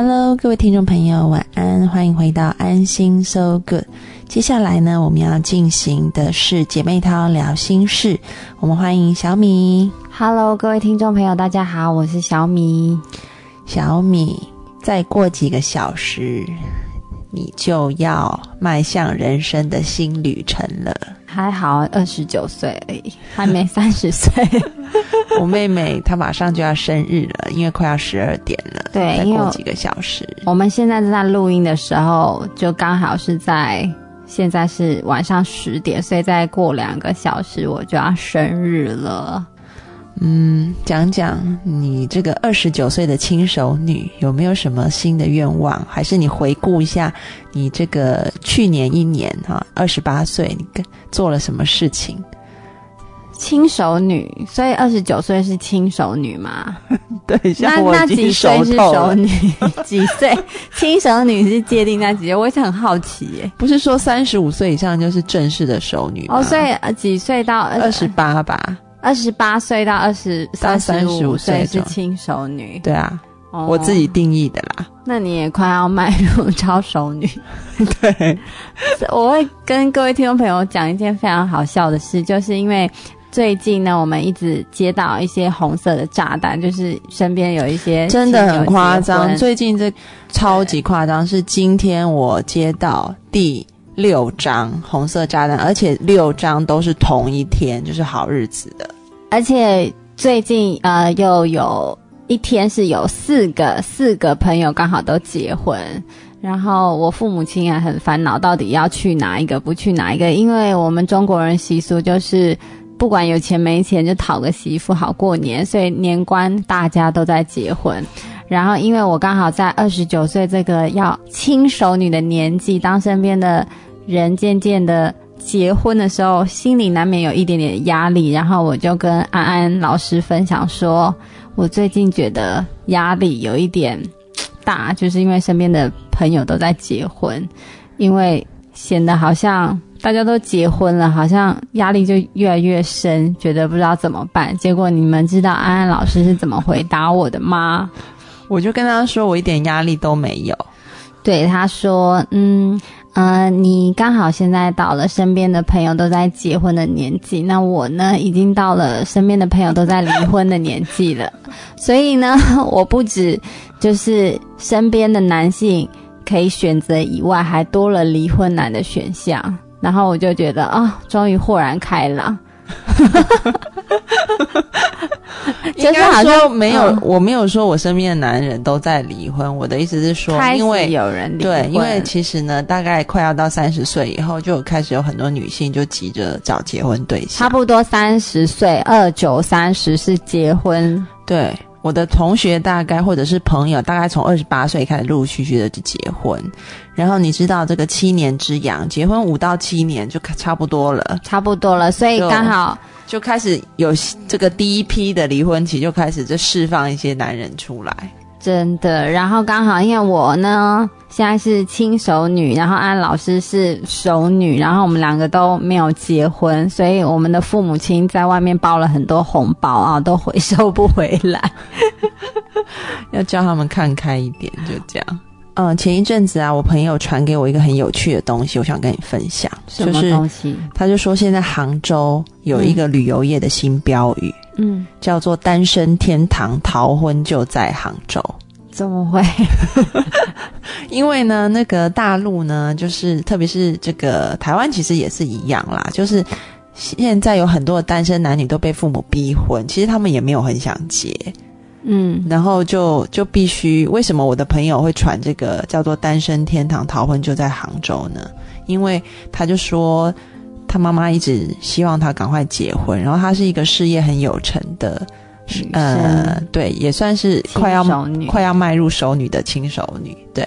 Hello，各位听众朋友，晚安，欢迎回到安心 So Good。接下来呢，我们要进行的是姐妹淘聊心事。我们欢迎小米。Hello，各位听众朋友，大家好，我是小米。小米，再过几个小时，你就要迈向人生的新旅程了。还好，二十九岁而已，还没 三十岁。我妹妹她马上就要生日了，因为快要十二点了。对再过几个小时。我们现在正在录音的时候，就刚好是在现在是晚上十点，所以再过两个小时我就要生日了。嗯，讲讲你这个二十九岁的轻熟女有没有什么新的愿望？还是你回顾一下你这个去年一年哈，二十八岁你跟做了什么事情？轻熟女，所以二十九岁是轻熟女嘛？对，那像我那几岁是。熟女？几岁？轻熟女是界定在几岁？我也是很好奇耶。不是说三十五岁以上就是正式的熟女吗？哦，所以呃几岁到二十八吧？二十八岁到二十到三十五35岁岁是中轻熟女，对啊，哦我自己。定义的啦。那你也快要迈入超熟女。对，我会跟各位听众朋友讲一件非常好笑的事，就是因为最近呢，我们一直接到一些红色的炸弹，就是身边有一些真的很夸张。最近这超级夸张，是今天我接到第六张红色炸弹，而且六张都是同一天，就是好日子的。而且最近呃又有一天是有四个四个朋友刚好都结婚，然后我父母亲啊很烦恼，到底要去哪一个不去哪一个，因为我们中国人习俗就是。不管有钱没钱，就讨个媳妇好过年，所以年关大家都在结婚。然后，因为我刚好在二十九岁这个要亲手女的年纪，当身边的人渐渐的结婚的时候，心里难免有一点点压力。然后我就跟安安老师分享说，我最近觉得压力有一点大，就是因为身边的朋友都在结婚，因为显得好像大家都结婚了，好像压力就越来越深，觉得不知道怎么办。结果你们知道安安老师是怎么回答我的吗？我就跟他说，我一点压力都没有。对，他说，嗯，呃，你刚好现在到了身边的朋友都在结婚的年纪，那我呢，已经到了身边的朋友都在离婚的年纪了，所以呢，我不止就是身边的男性可以选择以外，还多了离婚男的选项，然后我就觉得啊、终于豁然开朗。就是应该好像说没有，嗯我没有说我身边的男人都在离婚。我的意思是说，因为有人离对，因为其实呢，大概快要到三十岁以后，就开始有很多女性就急着找结婚对象。差不多三十岁，二九三十是结婚对，我的同学大概或者是朋友，大概从二十八岁开始陆陆续续的就结婚。然后你知道这个七年之痒，结婚五到七年就差不多了，差不多了，所以刚好就开始有这个第一批的离婚期，就开始就释放一些男人出来。真的，然后刚好因为我呢现在是亲熟女，然后安老师是熟女，然后我们两个都没有结婚，所以我们的父母亲在外面包了很多红包啊，都回收不回来。要叫他们看开一点，就这样。嗯，前一阵子啊，我朋友传给我一个很有趣的东西，我想跟你分享，什么就是东西？他就说现在杭州有一个旅游业的新标语，嗯，叫做“单身天堂，逃婚就在杭州”。怎么会？因为呢，那个大陆呢，就是特别是这个台湾，其实也是一样啦，就是现在有很多的单身男女都被父母逼婚，其实他们也没有很想结，嗯然后就就必须，为什么我的朋友会传这个叫做“单身天堂，逃婚就在杭州”呢？因为他就说他妈妈一直希望他赶快结婚，然后他是一个事业很有成的，女呃，对，也算是快要快要迈入熟女的轻熟女，对。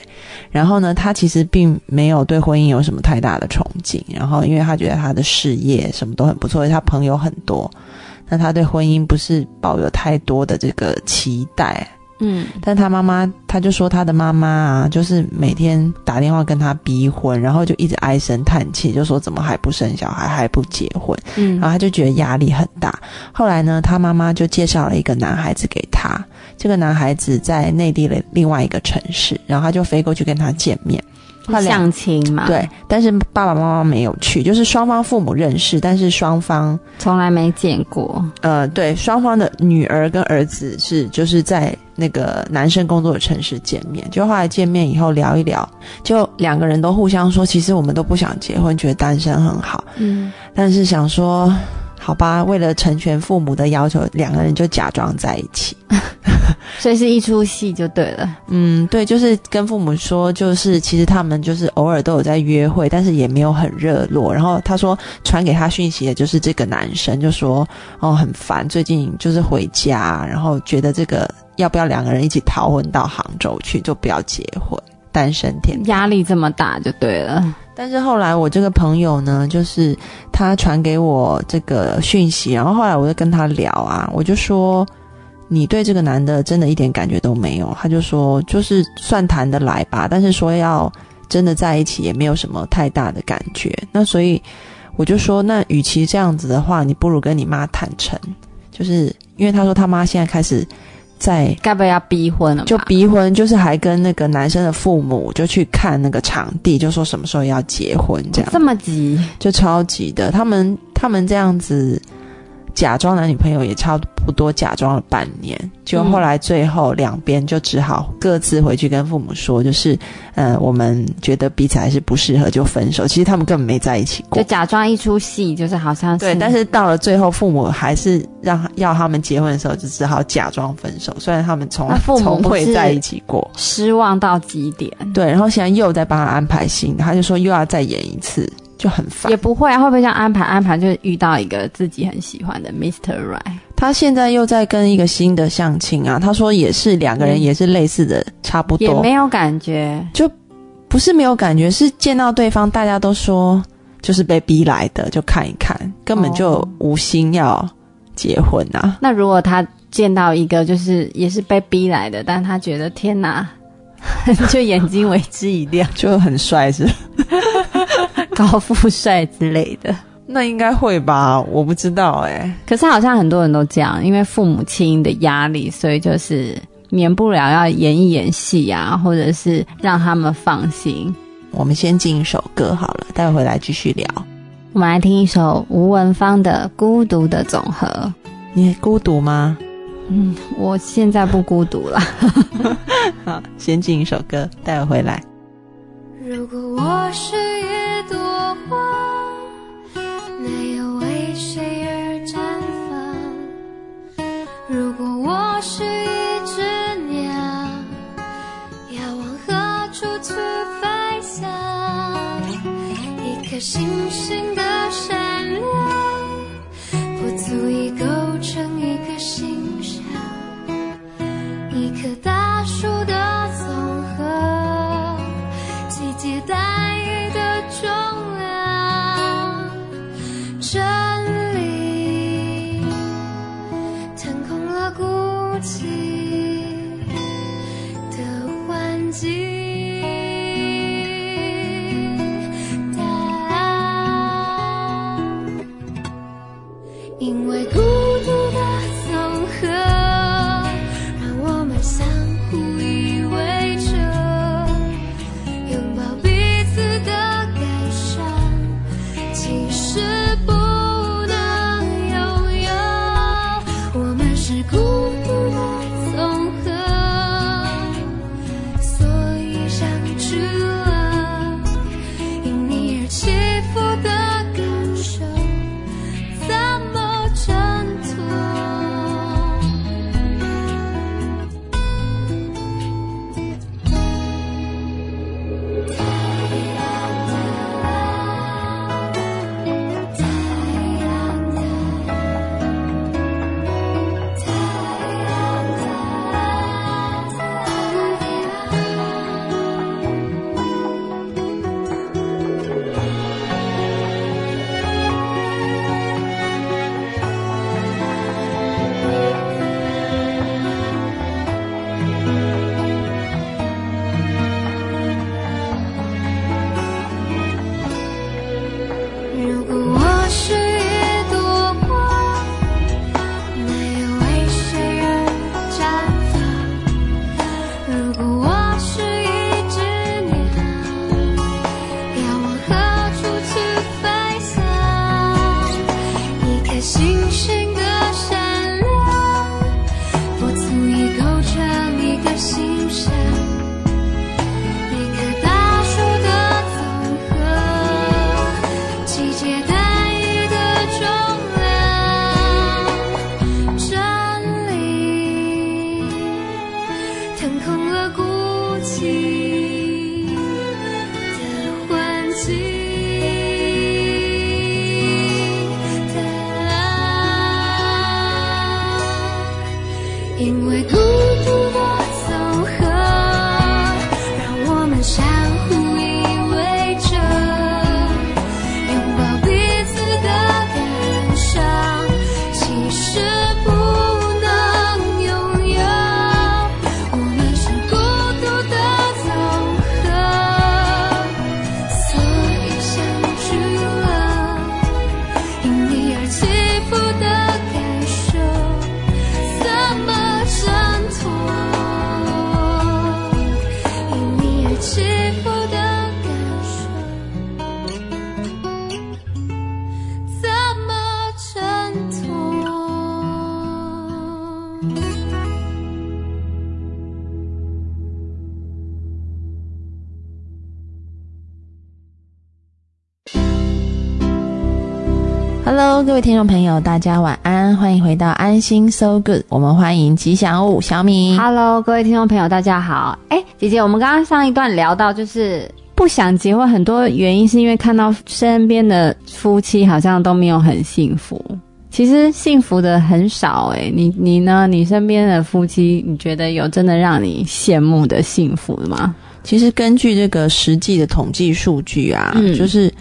然后呢，她其实并没有对婚姻有什么太大的憧憬，然后因为她觉得她的事业什么都很不错，她朋友很多，那她对婚姻不是抱有太多的这个期待。嗯但他妈妈，他就说他的妈妈啊，就是每天打电话跟他逼婚，然后就一直唉声叹气，就说怎么还不生小孩，还不结婚。然后嗯他就觉得压力很大。后来呢，他妈妈就介绍了一个男孩子给他，这个男孩子在内地的另外一个城市，然后他就飞过去跟他见面。相亲嘛，，对，但是爸爸妈妈没有去，就是双方父母认识，但是双方从来没见过。呃，对，双方的女儿跟儿子是就是在那个男生工作的城市见面，就后来见面以后聊一聊，就两个人都互相说，其实我们都不想结婚，觉得单身很好，嗯，但是想说，好吧，为了成全父母的要求，两个人就假装在一起。所以是一出戏就对了。嗯，对，就是跟父母说，就是其实他们就是偶尔都有在约会，但是也没有很热络。然后他说传给他讯息的就是这个男生，就说哦很烦，最近就是回家，然后觉得这个要不要两个人一起逃婚到杭州去，就不要结婚，单身天。压力这么大就对了。但是后来我这个朋友呢，就是他传给我这个讯息，然后后来我就跟他聊啊，我就说你对这个男的真的一点感觉都没有，他就说就是算谈得来吧，但是说要真的在一起也没有什么太大的感觉。那所以我就说，那与其这样子的话，你不如跟你妈坦诚，就是因为他说他妈现在开始在该不要逼婚了？就逼婚，就是还跟那个男生的父母就去看那个场地，就说什么时候要结婚这样，这么急，就超级的。他们他们这样子假装男女朋友也差不多假装了半年，就后来最后两边就只好各自回去跟父母说，就是呃我们觉得彼此还是不适合就分手。其实他们根本没在一起过就。假装一出戏，就是好像是对，但是到了最后，父母还是让要他们结婚的时候，就只好假装分手。虽然他们从来不是未在一起过，失望到极点。对，然后现在又在帮他安排新的，他就说又要再演一次，就很烦也。不会啊，会不会这样安排安排，就遇到一个自己很喜欢的 Mr. Right？他现在又在跟一个新的相亲啊，他说也是两个人嗯也是类似的，差不多，也没有感觉，就不是没有感觉，是见到对方大家都说就是被逼来的，就看一看，根本就哦无心要结婚啊。那如果他见到一个就是也是被逼来的，但他觉得天哪，就眼睛为之一亮，就很帅是？高富帅之类的。那应该会吧？我不知道哎、可是好像很多人都这样，因为父母亲的压力，所以就是免不了要演一演戏啊，或者是让他们放心。我们先进一首歌好了，待会回来继续聊。我们来听一首吴文芳的《孤独的总和》。你孤独吗？嗯，我现在不孤独了。好，先进一首歌，待会回来。如果我是一朵各位听众朋友，大家晚安，欢迎回到安心 So Good，我们欢迎吉祥物小米。Hello，各位听众朋友，大家好。哎，姐姐，我们刚刚上一段聊到，就是不想结婚，很多原因是因为看到身边的夫妻好像都没有很幸福。其实幸福的很少哎、你你呢？你身边的夫妻，你觉得有真的让你羡慕的幸福吗？其实根据这个实际的统计数据啊，嗯就是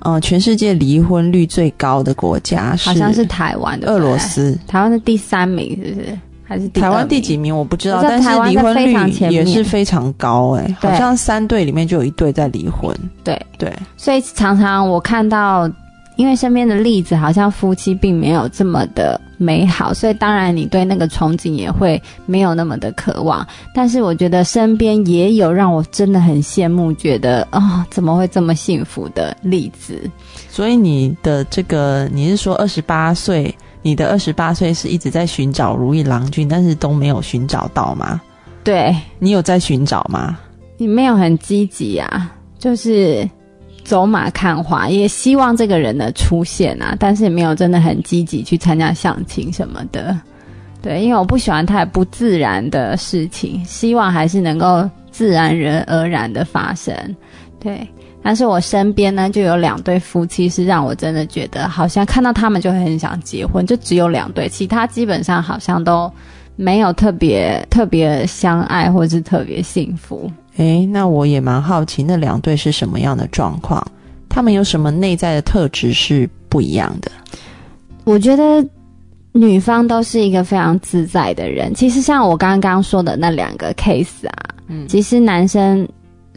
呃，全世界离婚率最高的国家是好像是台湾的俄罗，斯。台湾是第三名，是不是？还是台湾第几名我不知道，但是离婚率也是非常高哎、对好像三对里面就有一对在离婚。对，对，所以常常我看到，因为身边的例子好像夫妻并没有这么的美好，所以当然你对那个憧憬也会没有那么的渴望。但是我觉得身边也有让我真的很羡慕，觉得啊、怎么会这么幸福的例子？所以你的这个你是说二十八岁，你的二十八岁是一直在寻找如意郎君，但是都没有寻找到吗？对你有在寻找吗？你没有很积极啊，就是。走马看花，也希望这个人的出现啊，但是也没有真的很积极去参加相亲什么的。对，因为我不喜欢太不自然的事情，希望还是能够自然而然的发生。对，但是我身边呢就有两对夫妻是让我真的觉得好像看到他们就很想结婚，就只有两对，其他基本上好像都没有特别特别相爱或是特别幸福。诶，那我也蛮好奇，那两对是什么样的状况？他们有什么内在的特质是不一样的？我觉得女方都是一个非常自在的人。其实像我刚刚说的那两个 case 啊，嗯其实男生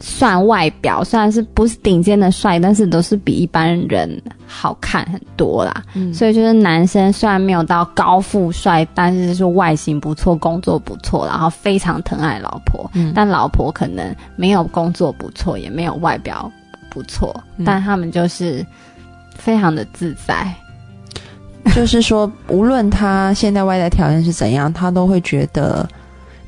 算外表虽然是不是顶尖的帅，但是都是比一般人好看很多啦。嗯所以就是男生虽然没有到高富帅，但是就是外形不错，工作不错，然后非常疼爱老婆。嗯但老婆可能没有工作不错，也没有外表不错，嗯但他们就是非常的自在。就是说，无论他现在外在条件是怎样，他都会觉得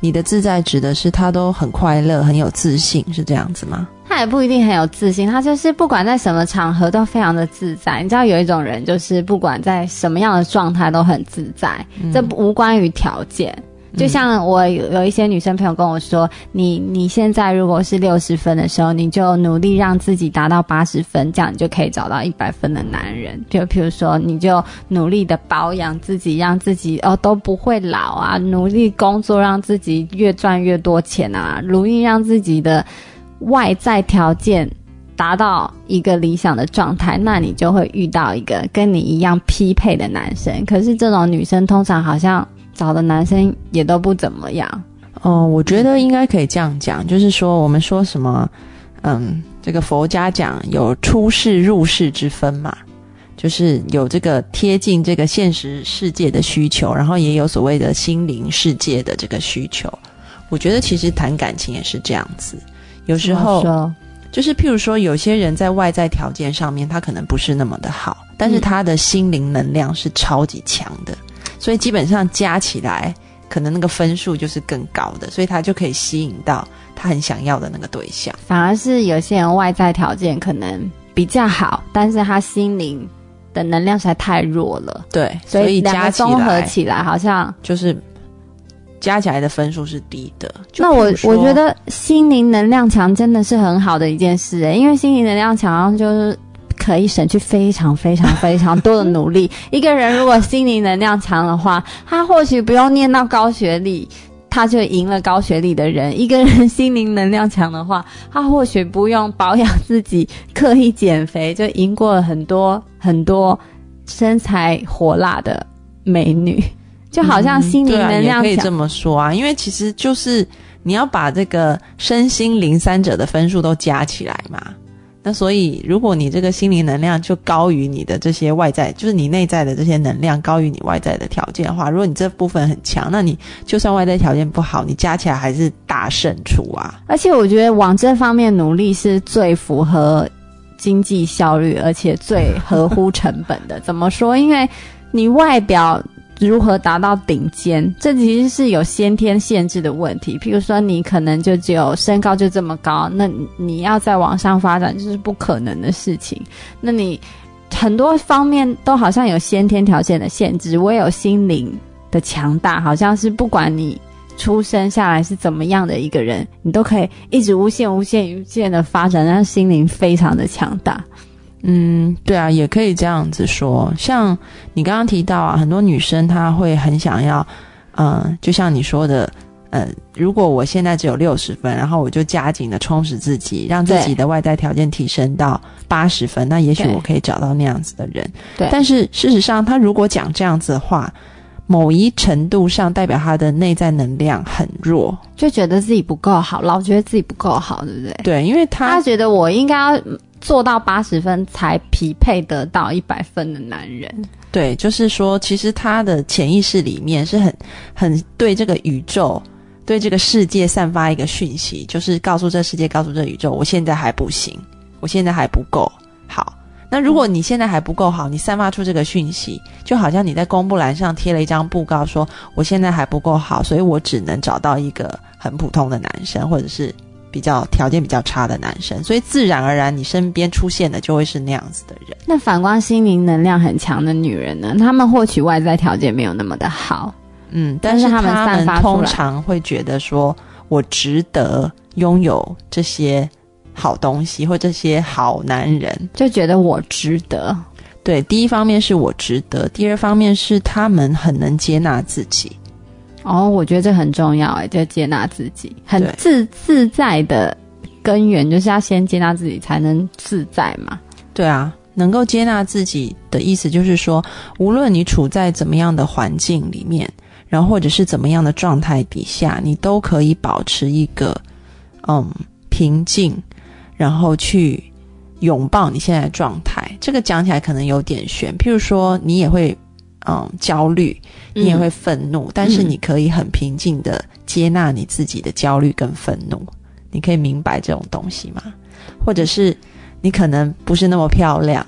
你的自在指的是他都很快乐、很有自信，是这样子吗？他也不一定很有自信，他就是不管在什么场合都非常的自在。你知道有一种人就是不管在什么样的状态都很自在，这不无关于条件。就像我有有一些女生朋友跟我说，你你现在如果是六十分的时候，你就努力让自己达到八十分，这样你就可以找到一百分的男人。就譬如说，你就努力的保养自己，让自己哦都不会老啊，努力工作，让自己越赚越多钱啊，努力让自己的外在条件达到一个理想的状态，那你就会遇到一个跟你一样匹配的男生。可是这种女生通常好像找的男生也都不怎么样。哦，我觉得应该可以这样讲，就是说，我们说什么，嗯，这个佛家讲有出世入世之分嘛，就是有这个贴近这个现实世界的需求，然后也有所谓的心灵世界的这个需求。我觉得其实谈感情也是这样子，有时候就是譬如说，有些人在外在条件上面他可能不是那么的好，但是嗯他的心灵能量是超级强的，所以基本上加起来，可能那个分数就是更高的，所以他就可以吸引到他很想要的那个对象。反而是有些人外在条件可能比较好，但是他心灵的能量实在太弱了，对，所所以两加起个综合起来好像就是加起来的分数是低的。那我我觉得心灵能量强真的是很好的一件事、欸，因为心灵能量强就是可以省去非常非常非常多的努力。一个人如果心灵能量强的话，他或许不用念到高学历。他就赢了高学历的人。一个人心灵能量强的话，他或许不用保养自己，刻意减肥，就赢过了很多很多身材火辣的美女。就好像心灵能量可以这么说啊，因为其实就是你要把这个身心灵三者的分数都加起来嘛。那所以，如果你这个心灵能量就高于你的这些外在，就是你内在的这些能量高于你外在的条件的话，如果你这部分很强，那你就算外在条件不好，你加起来还是大胜出啊。而且我觉得往这方面努力是最符合经济效率，而且最合乎成本的。怎么说？因为你外表如何达到顶尖，这其实是有先天限制的问题。譬如说，你可能就只有身高就这么高，那你要再往上发展，就是不可能的事情。那你很多方面都好像有先天条件的限制，唯有心灵的强大，好像是不管你出生下来是怎么样的一个人，你都可以一直无限、无限、无限的发展，让心灵非常的强大。嗯，对啊，也可以这样子说。像你刚刚提到啊，很多女生她会很想要，嗯、就像你说的，呃，如果我现在只有六十分，然后我就加紧的充实自己，让自己的外在条件提升到八十分，那也许我可以找到那样子的人。对但是事实上，他如果讲这样子的话，某一程度上代表他的内在能量很弱。就觉得自己不够好，老觉得自己不够好，对不对？对，因为他他觉得我应该要做到八十分才匹配得到一百分的男人。对，就是说，其实他的潜意识里面是很很对这个宇宙、对这个世界散发一个讯息，就是告诉这世界、告诉这宇宙，我现在还不行，我现在还不够好。那如果你现在还不够好，你散发出这个讯息，就好像你在公布栏上贴了一张布告，说我现在还不够好，所以我只能找到一个很普通的男生，或者是比较条件比较差的男生，所以自然而然你身边出现的就会是那样子的人。那反观心灵能量很强的女人呢？她们获取外在条件没有那么的好，嗯，但是他但是他们散发通常会觉得说，我值得拥有这些好东西或这些好男人。就觉得我值得。对，第一方面是我值得，第二方面是他们很能接纳自己。哦，我觉得这很重要哎，就接纳自己，很自自在的根源就是要先接纳自己，才能自在嘛。对啊，能够接纳自己的意思就是说，无论你处在怎么样的环境里面，然后或者是怎么样的状态底下，你都可以保持一个嗯平静，然后去拥抱你现在的状态。这个讲起来可能有点悬，譬如说你也会嗯焦虑，你也会愤怒，但是你可以很平静的接纳你自己的焦虑跟愤怒。你可以明白这种东西吗？或者是你可能不是那么漂亮，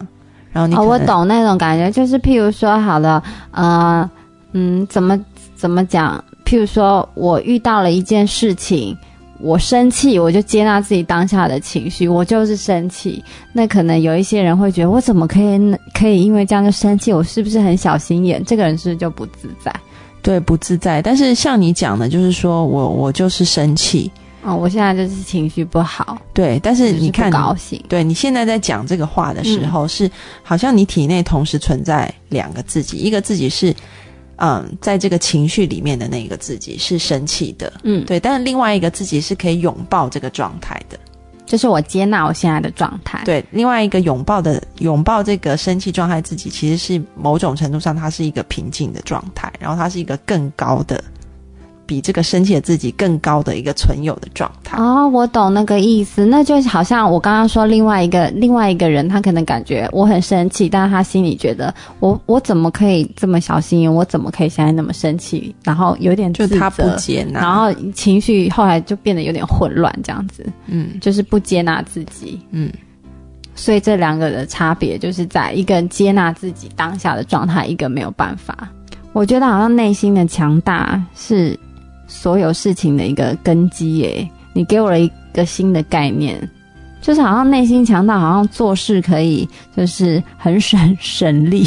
然后你哦，我懂那种感觉，就是譬如说，好了，呃，嗯，怎么怎么讲？譬如说我遇到了一件事情，我生气，我就接纳自己当下的情绪，我就是生气。那可能有一些人会觉得，我怎么可以可以因为这样就生气？我是不是很小心眼？这个人是不是就不自在？对不自在。但是像你讲的，就是说我我就是生气，哦，我现在就是情绪不好，对。但是你看高兴。对你现在在讲这个话的时候，是好像你体内同时存在两个自己，一个自己是嗯，在这个情绪里面的那个自己是生气的，嗯，对，但是另外一个自己是可以拥抱这个状态的，就是我接纳我现在的状态。对，另外一个拥抱的拥抱这个生气状态自己，其实是某种程度上它是一个平静的状态，然后它是一个更高的，比这个生气的自己更高的一个存有的状态。哦，我懂那个意思，那就好像我刚刚说另外一个另外一个人，他可能感觉我很生气，但是他心里觉得我我怎么可以这么小心眼，我怎么可以现在那么生气，然后有点自就他不，接纳，然后情绪后来就变得有点混乱，这样子嗯就是不接纳自己。嗯，所以这两个的差别就是在一个人接纳自己当下的状态，一个没有办法。我觉得好像内心的强大是所有事情的一个根基耶。你给我了一个新的概念，就是好像内心强大，好像做事可以就是很省省力，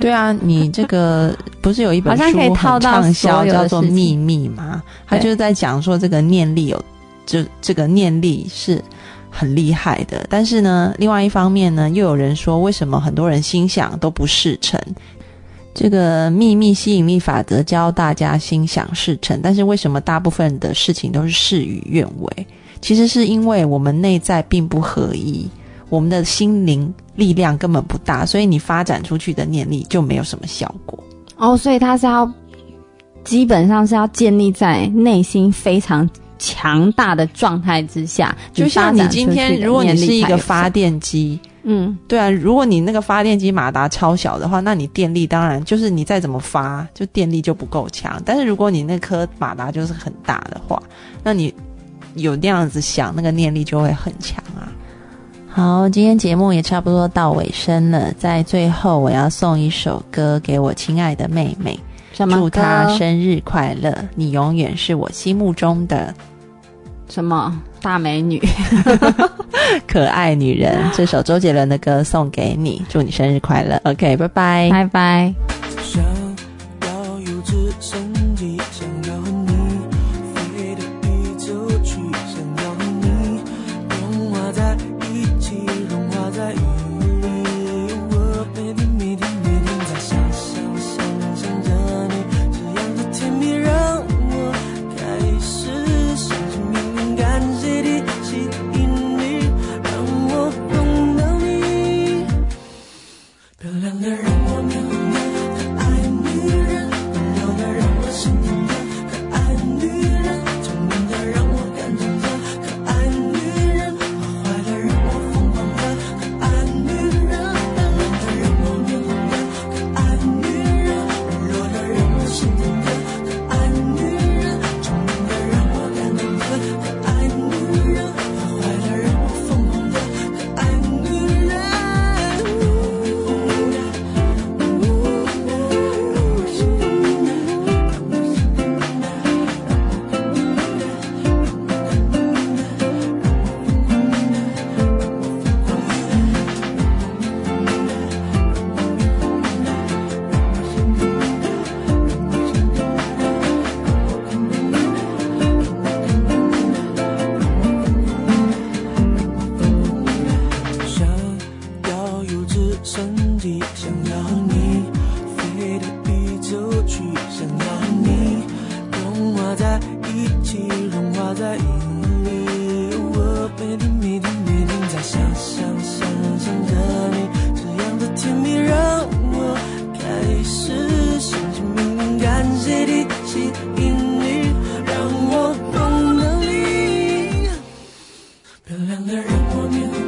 对啊，你这个不是有一本好像可以书很套到畅销，叫做《秘密》吗？他就是在讲说这个念力有，就这个念力是很厉害的。但是呢，另外一方面呢，又有人说，为什么很多人心想都不事成？这个秘密吸引力法则教大家心想事成，但是为什么大部分的事情都是事与愿违？其实是因为我们内在并不合一，我们的心灵力量根本不大，所以你发展出去的念力就没有什么效果。哦，所以它是要基本上是要建立在内心非常强大的状态之下，就像你今天，如果你是一个发发，电机，嗯，对啊，如果你那个发电机马达超小的话，那你电力当然就是你再怎么发，就电力就不够强。但是如果你那颗马达就是很大的话，那你有那样子想，那个念力就会很强啊。好，今天节目也差不多到尾声了，在最后我要送一首歌给我亲爱的妹妹，祝她生日快乐！你永远是我心目中的什么大美女？可爱女人。这首周杰伦的歌送给你，祝你生日快乐。OK，拜拜。拜拜。亮的